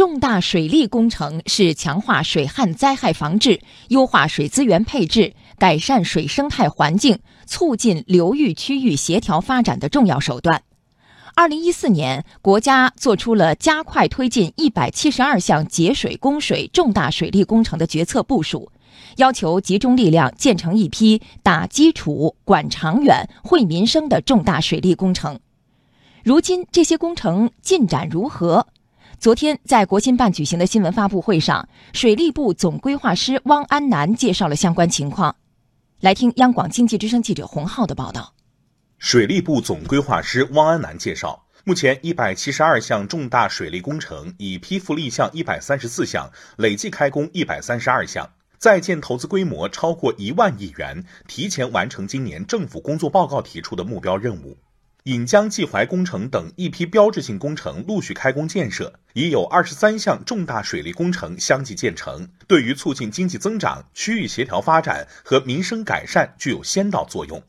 重大水利工程是强化水旱灾害防治、优化水资源配置、改善水生态环境、促进流域区域协调发展的重要手段。二零一四年，国家作出了加快推进一百七十二项节水供水重大水利工程的决策部署，要求集中力量建成一批打基础、管长远、惠民生的重大水利工程。如今，这些工程进展如何？昨天在国新办举行的新闻发布会上，水利部总规划师汪安南介绍了相关情况。来听央广经济之声记者洪浩的报道。水利部总规划师汪安南介绍，目前一百七十二项重大水利工程已批复立项一百三十四项，累计开工一百三十二项，在建投资规模超过一万亿元，提前完成今年政府工作报告提出的目标任务。引江济淮工程等一批标志性工程陆续开工建设，已有二十三项重大水利工程相继建成，对于促进经济增长、区域协调发展和民生改善具有先导作用。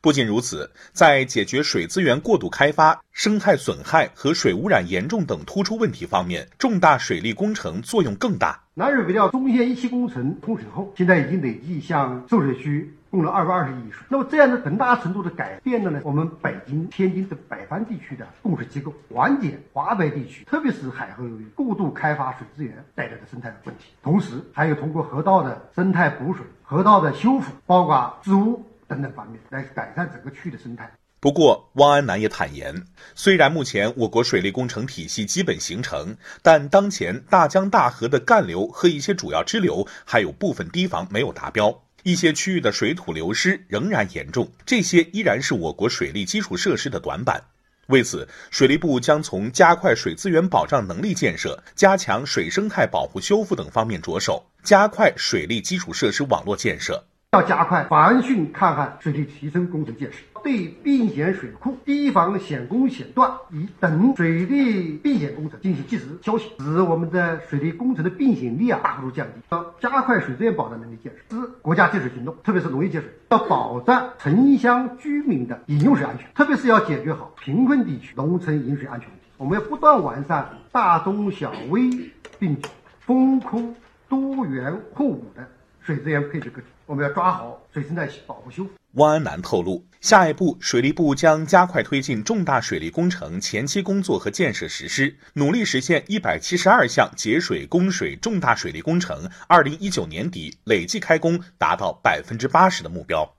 不仅如此，在解决水资源过度开发、生态损害和水污染严重等突出问题方面，重大水利工程作用更大。南水北调中线一期工程通水后，现在已经累计向受水区。供了二百二十亿水，那么这样的很大程度的改变了呢，我们北京、天津等北方地区的供水机构，缓解华北地区，特别是海河流域过度开发水资源带来的生态问题。同时，还有通过河道的生态补水、河道的修复，包括治污等等方面，来改善整个区域的生态。不过，汪安南也坦言，虽然目前我国水利工程体系基本形成，但当前大江大河的干流和一些主要支流还有部分堤防没有达标。一些区域的水土流失仍然严重，这些依然是我国水利基础设施的短板。为此，水利部将从加快水资源保障能力建设、加强水生态保护修复等方面着手，加快水利基础设施网络建设。要加快防汛抗旱水利提升工程建设，对病险水库、堤防险工险段以等水利避险工程进行及时消息，使我们的水利工程的并险率啊大幅度降低。要加快水资源保障能力建设，是国家节水行动，特别是农业节水，要保障城乡居民的饮用水安全，特别是要解决好贫困地区农村饮水安全问题。我们要不断完善大中小微并举、风空多元互补的。水资源配置各我们要抓好水生态保护修复。汪安南透露，下一步水利部将加快推进重大水利工程前期工作和建设实施，努力实现一百七十二项节水供水重大水利工程二零一九年底累计开工达到百分之八十的目标。